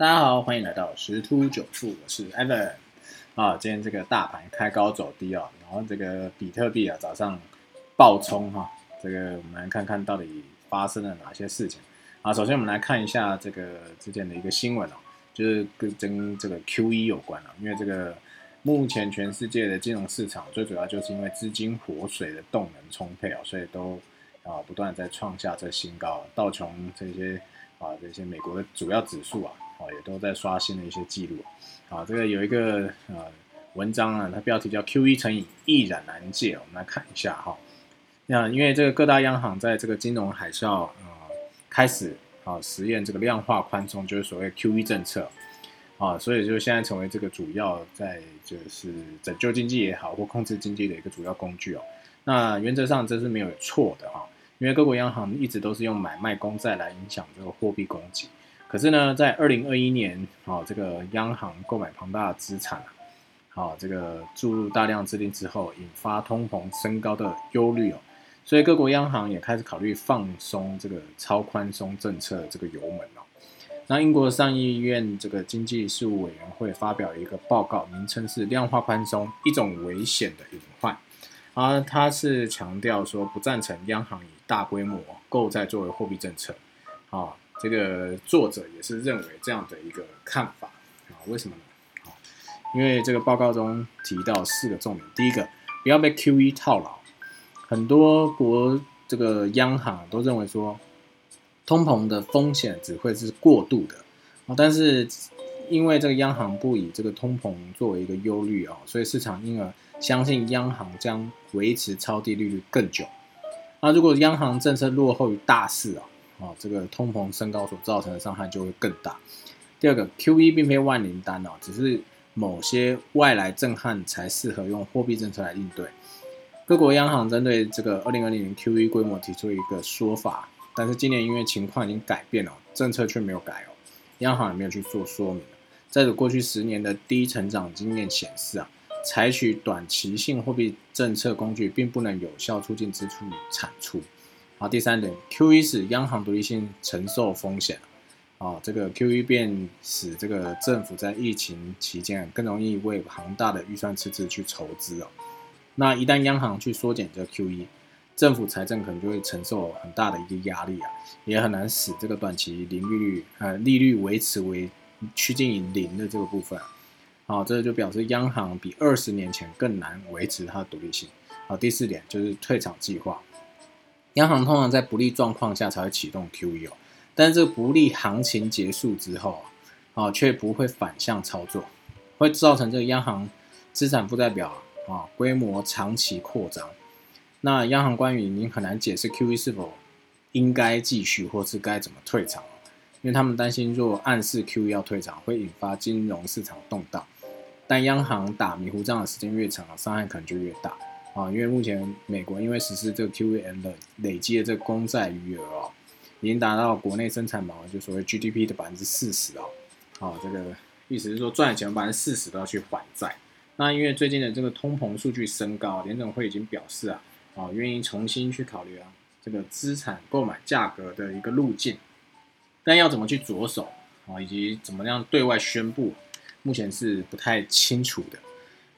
大家好，欢迎来到十突九富，我是 Evan。啊，今天这个大盘开高走低啊，然后这个比特币啊早上暴冲哈，这个我们来看看到底发生了哪些事情啊。首先我们来看一下这个之前的一个新闻哦，就是跟跟这个 QE 有关啊，因为这个目前全世界的金融市场最主要就是因为资金活水的动能充沛啊，所以都啊不断在创下这新高，道琼这些啊这些美国的主要指数啊。啊，也都在刷新的一些记录，啊，这个有一个呃文章啊，它标题叫 “Q E 乘以易染难戒”，我们来看一下哈。那因为这个各大央行在这个金融海啸呃开始啊实验这个量化宽松，就是所谓 Q E 政策啊，所以就现在成为这个主要在就是拯救经济也好或控制经济的一个主要工具哦。那原则上这是没有错的哈，因为各国央行一直都是用买卖公债来影响这个货币供给。可是呢，在二零二一年，啊，这个央行购买庞大的资产，啊，这个注入大量资金之后，引发通膨升高的忧虑哦，所以各国央行也开始考虑放松这个超宽松政策这个油门哦。那英国上议院这个经济事务委员会发表一个报告，名称是《量化宽松：一种危险的隐患》，啊，它是强调说不赞成央行以大规模购债作为货币政策，啊。这个作者也是认为这样的一个看法啊？为什么呢？啊，因为这个报告中提到四个重点。第一个，不要被 QE 套牢。很多国这个央行都认为说，通膨的风险只会是过度的啊。但是因为这个央行不以这个通膨作为一个忧虑啊，所以市场因而相信央行将维持超低利率更久。那如果央行政策落后于大势啊？啊，这个通膨升高所造成的伤害就会更大。第二个，Q E 并非万灵丹哦，只是某些外来震撼才适合用货币政策来应对。各国央行针对这个二零二零年 Q E 规模提出一个说法，但是今年因为情况已经改变了，政策却没有改哦，央行也没有去做说明。在这过去十年的低成长经验显示啊，采取短期性货币政策工具并不能有效促进支出产出。好，第三点，Q.E. 使央行独立性承受风险，啊，这个 Q.E. 便使这个政府在疫情期间更容易为庞大的预算赤字去筹资哦。那一旦央行去缩减这 Q.E.，政府财政可能就会承受很大的一个压力啊，也很难使这个短期零利率呃利率维持为趋近于零的这个部分。好，这就表示央行比二十年前更难维持它的独立性。好，第四点就是退场计划。央行通常在不利状况下才会启动 QE，但是这个不利行情结束之后啊，却不会反向操作，会造成这个央行资产负债表啊规模长期扩张。那央行官员已经很难解释 QE 是否应该继续，或是该怎么退场，因为他们担心若暗示 QE 要退场，会引发金融市场动荡。但央行打迷糊仗的时间越长，伤害可能就越大。啊，因为目前美国因为实施这个 QE 的累积的这个公债余额哦，已经达到国内生产毛，就所谓 GDP 的百分之四十哦。好，这个意思是说赚的钱百分之四十都要去还债。那因为最近的这个通膨数据升高，联总会已经表示啊，啊愿意重新去考虑啊这个资产购买价格的一个路径，但要怎么去着手啊，以及怎么样对外宣布，目前是不太清楚的。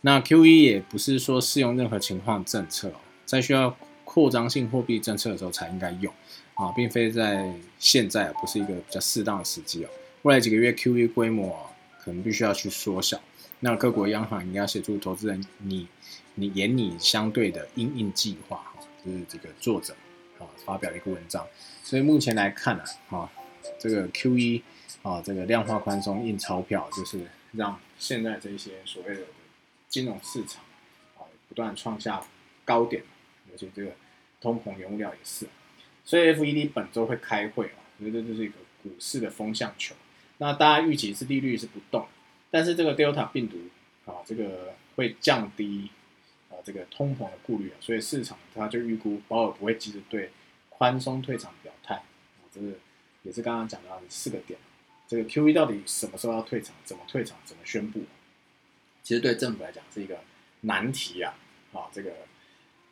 那 Q E 也不是说适用任何情况政策，在需要扩张性货币政策的时候才应该用啊，并非在现在不是一个比较适当的时机哦。未来几个月 Q E 规模可能必须要去缩小，那各国央行应该协助投资人你你严拟相对的应应计划哈，就是这个作者啊发表了一个文章。所以目前来看呢，啊这个 Q E 啊这个量化宽松印钞票，就是让现在这些所谓的。金融市场啊，不断创下高点，而且这个通膨原物料也是，所以 F E D 本周会开会啊，我觉得这是一个股市的风向球。那大家预期是利率是不动，但是这个 Delta 病毒啊，这个会降低啊这个通膨的顾虑啊，所以市场它就预估鲍尔不会急着对宽松退场表态啊，这个也是刚刚讲到的四个点，这个 Q E 到底什么时候要退场，怎么退场，怎么宣布？其实对政府来讲是一个难题啊，啊，这个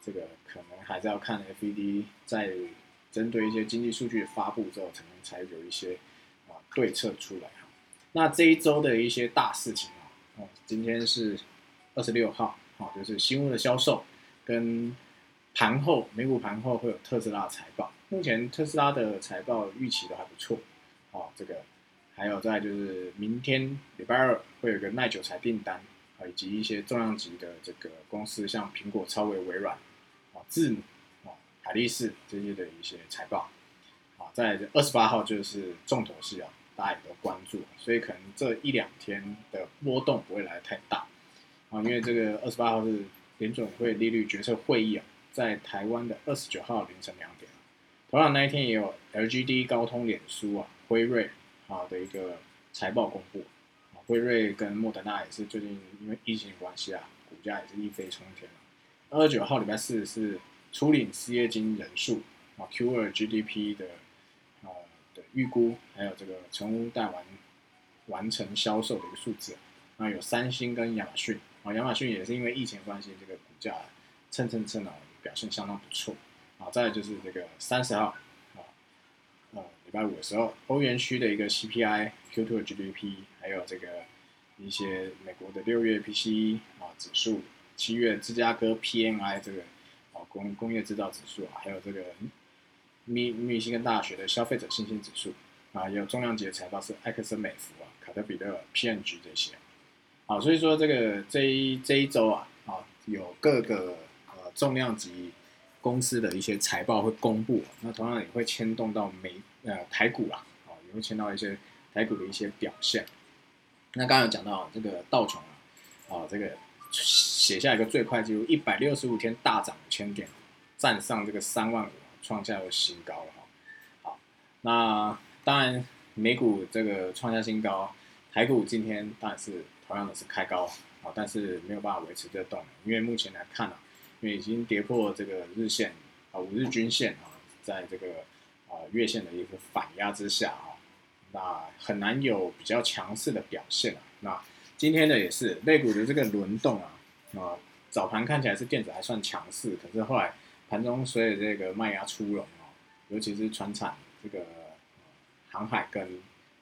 这个可能还是要看 FED 在针对一些经济数据发布之后，才能才有一些啊对策出来哈。那这一周的一些大事情啊，哦，今天是二十六号，好，就是新屋的销售跟盘后美股盘后会有特斯拉财报。目前特斯拉的财报预期都还不错，啊，这个还有在就是明天礼拜二会有个耐久材订单以及一些重量级的这个公司，像苹果、超微、微软啊、字母啊、海力士这些的一些财报。啊，在二十八号就是重头戏啊。大家也都关注，所以可能这一两天的波动不会来的太大啊，因为这个二十八号是联准会利率决策会议啊，在台湾的二十九号凌晨两点同样那一天也有 LGD、高通、脸书啊、辉瑞啊的一个财报公布，辉瑞跟莫德纳也是最近因为疫情关系啊，股价也是一飞冲天二十九号礼拜四是初领失业金人数啊，Q 二 GDP 的的。预估还有这个成屋贷完完成销售的一个数字，那有三星跟亚马逊啊，亚马逊也是因为疫情关系，这个股价蹭蹭蹭啊，表现相当不错啊。再就是这个三十号，呃，礼拜五的时候，欧元区的一个 CPI、Q2 的 GDP，还有这个一些美国的六月 PCE 啊指数，七月芝加哥 PMI 这个啊工工业制造指数啊，还有这个。密密西根大学的消费者信心指数啊，也有重量级的财报是埃克森美孚啊、卡特彼勒、P&G 这些，啊，所以说这个这一这一周啊，啊，有各个呃重量级公司的一些财报会公布，那同样也会牵动到美呃台股啦，啊，也会牵到一些台股的一些表现。那刚刚有讲到这个道琼啊，啊，这个写下一个最快记录，一百六十五天大涨千点，站上这个三万五。创下了新高了哈，好，那当然美股这个创下新高，台股今天当然是同样的是开高啊，但是没有办法维持这个动能，因为目前来看啊，因为已经跌破这个日线啊五日均线啊，在这个啊月线的一个反压之下啊，那很难有比较强势的表现啊。那今天呢也是类股的这个轮动啊啊，早盘看起来是电子还算强势，可是后来。盘中随着这个卖压出笼哦，尤其是船产这个航海跟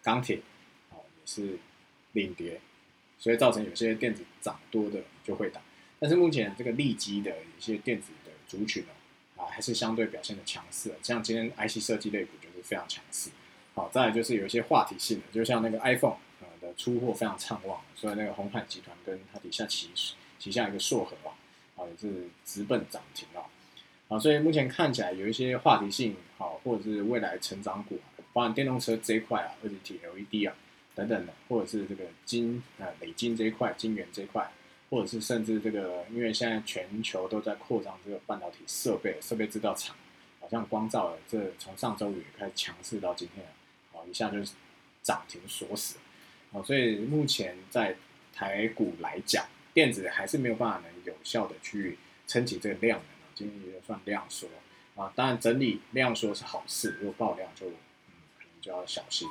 钢铁啊也是领跌，所以造成有些电子涨多的就会打。但是目前这个利基的一些电子的族群呢啊还是相对表现的强势，像今天 IC 设计类股就是非常强势。好，再来就是有一些话题性的，就像那个 iPhone 啊的出货非常畅旺，所以那个红海集团跟它底下旗旗下一个硕和啊啊也是直奔涨停啊。啊，所以目前看起来有一些话题性好，或者是未来成长股，包含电动车这一块啊，二级体 LED 啊等等的，或者是这个金啊美金这一块、金元这一块，或者是甚至这个，因为现在全球都在扩张这个半导体设备、设备制造厂，好像光照这从上周五开始强势到今天啊，一下就是涨停锁死，啊，所以目前在台股来讲，电子还是没有办法能有效的去撑起这个量的。今天也算量缩啊，当然整理量缩是好事，如果爆量就嗯可能就要小心。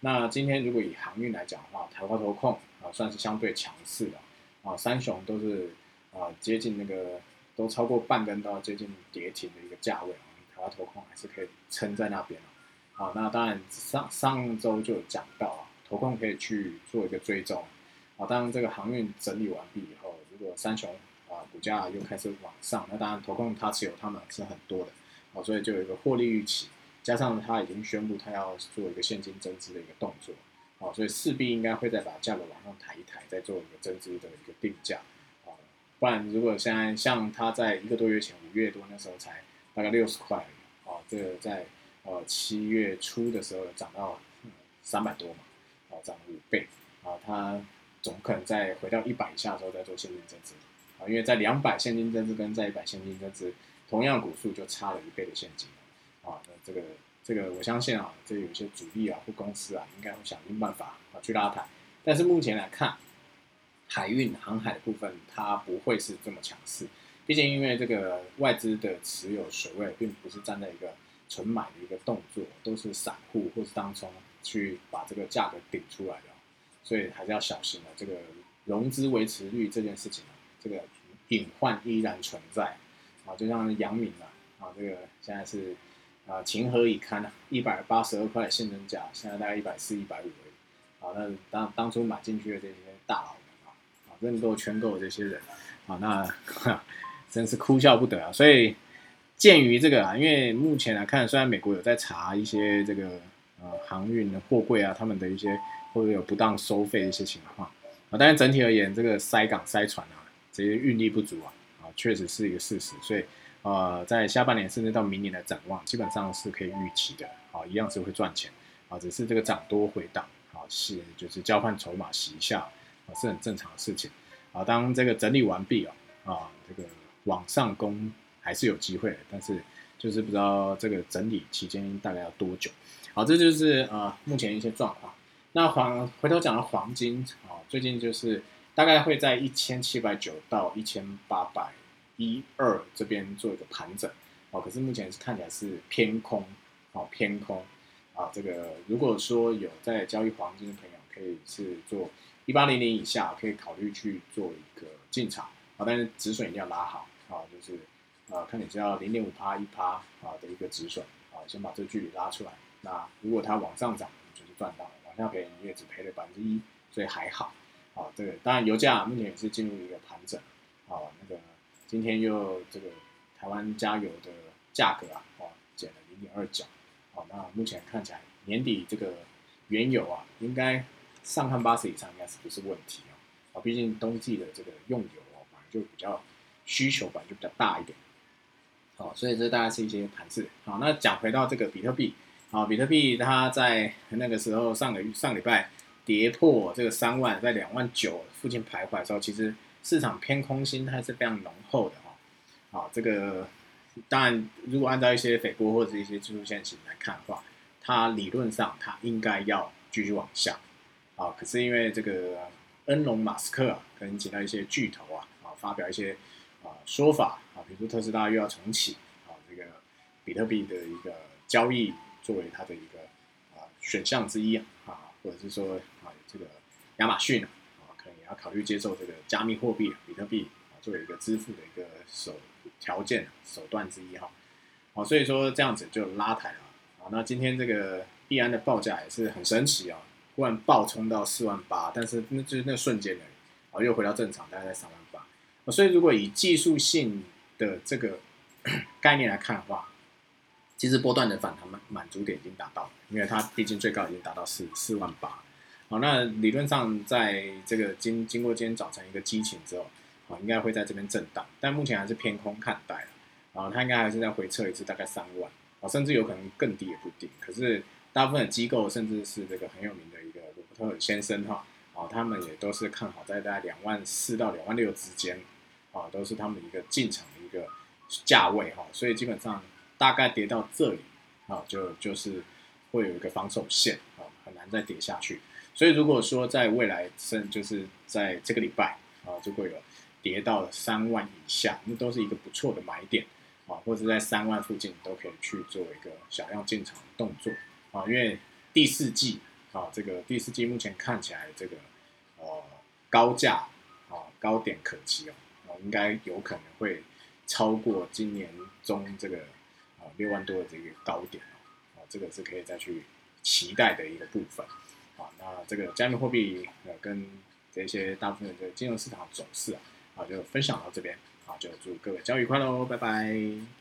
那今天如果以航运来讲的话，台华投控啊算是相对强势的啊，三雄都是啊接近那个都超过半根到接近跌停的一个价位啊，台华投控还是可以撑在那边啊。那当然上上周就有讲到啊，投控可以去做一个追踪啊。当这个航运整理完毕以后，如果三雄啊，股价又开始往上，那当然投控它持有他们是很多的，啊，所以就有一个获利预期，加上它已经宣布它要做一个现金增资的一个动作，哦，所以势必应该会再把价格往上抬一抬，再做一个增资的一个定价，啊，不然如果现在像它在一个多月前五月多那时候才大概六十块，哦，这个在呃七月初的时候涨到三百多嘛，哦，涨了五倍，啊，它总可能再回到一百以下的时候再做现金增资。啊，因为在两百现金增资跟在一百现金增资，同样股数就差了一倍的现金，啊，那这个这个我相信啊，这有些主力啊或公司啊，应该会想尽办法啊去拉抬。但是目前来看，海运航海部分它不会是这么强势，毕竟因为这个外资的持有水位并不是站在一个纯买的一个动作，都是散户或是当中去把这个价格顶出来的，所以还是要小心的。这个融资维持率这件事情啊。这个隐患依然存在啊，就像杨明啊，啊，这个现在是啊情何以堪啊，一百八十二块现增价，现在大概一百四、一百五而已啊，那当当初买进去的这些大佬们啊，啊，认购圈购的这些人啊，那 真是哭笑不得啊。所以鉴于这个啊，因为目前来看，虽然美国有在查一些这个呃航运的货柜啊，他们的一些或者有不当收费的一些情况啊，但是整体而言，这个塞港塞船啊，这些运力不足啊，啊，确实是一个事实。所以呃，在下半年甚至到明年的展望，基本上是可以预期的啊，一样是会赚钱啊，只是这个涨多回档。啊是，就是交换筹码洗一下啊，是很正常的事情啊。当这个整理完毕啊，啊，这个往上攻还是有机会的，但是就是不知道这个整理期间大概要多久。好，这就是呃目前一些状况。那黄回头讲到黄金啊，最近就是大概会在一千七百九到一千八百一二这边做一个盘整哦，可是目前是看起来是偏空哦，偏空。啊，这个如果说有在交易黄金的朋友，可以是做一八零零以下，可以考虑去做一个进场啊，但是止损一定要拉好啊，就是呃，看你只要零点五趴一趴啊的一个止损啊，先把这个距离拉出来。那如果它往上涨，就是赚到了；往下赔，你也只赔了百分之一，所以还好啊。这个当然油价目前也是进入一，个今天又这个台湾加油的价格啊，哦减了零点二角。那目前看起来年底这个原油啊，应该上看八十以上，应该是不是问题啊？啊，毕竟冬季的这个用油哦，本来就比较需求本来就比较大一点。好，所以这大概是一些盘势。好，那讲回到这个比特币，啊，比特币它在那个时候上个上礼拜跌破这个三万，在两万九附近徘徊的时候，其实市场偏空心态是非常浓厚的哈。啊，这个。当然，如果按照一些斐波或者一些技术线型来看的话，它理论上它应该要继续往下啊。可是因为这个恩隆马斯克啊，跟其他一些巨头啊啊发表一些啊说法啊，比如说特斯拉又要重启啊，这个比特币的一个交易作为它的一个啊选项之一啊，或者是说啊这个亚马逊啊要考虑接受这个加密货币比特币啊作为一个支付的一个手。条件手段之一哈，好，所以说这样子就拉抬了啊。那今天这个币安的报价也是很神奇啊，忽然暴冲到四万八，但是那就是那瞬间的，啊，又回到正常，大概在三万八。所以如果以技术性的这个 概念来看的话，其实波段的反弹满满足点已经达到了，因为它毕竟最高已经达到四四万八。好，那理论上在这个经经过今天早晨一个激情之后。啊，应该会在这边震荡，但目前还是偏空看待啊，它应该还是在回撤一次，大概三万啊，甚至有可能更低也不定。可是大部分的机构，甚至是这个很有名的一个罗伯特先生哈，啊，他们也都是看好在大概两万四到两万六之间，啊，都是他们一个进场的一个价位哈。所以基本上大概跌到这里啊，就就是会有一个防守线啊，很难再跌下去。所以如果说在未来，甚就是在这个礼拜啊，就会有。跌到了三万以下，那都是一个不错的买点啊，或者在三万附近都可以去做一个小量进场的动作啊，因为第四季啊，这个第四季目前看起来这个呃高价啊高点可期哦，应该有可能会超过今年中这个啊六万多的这个高点哦，啊这个是可以再去期待的一个部分啊，那这个加密货币呃跟这些大部分的金融市场走势啊。啊，就分享到这边，啊，就祝各位交易快乐，拜拜。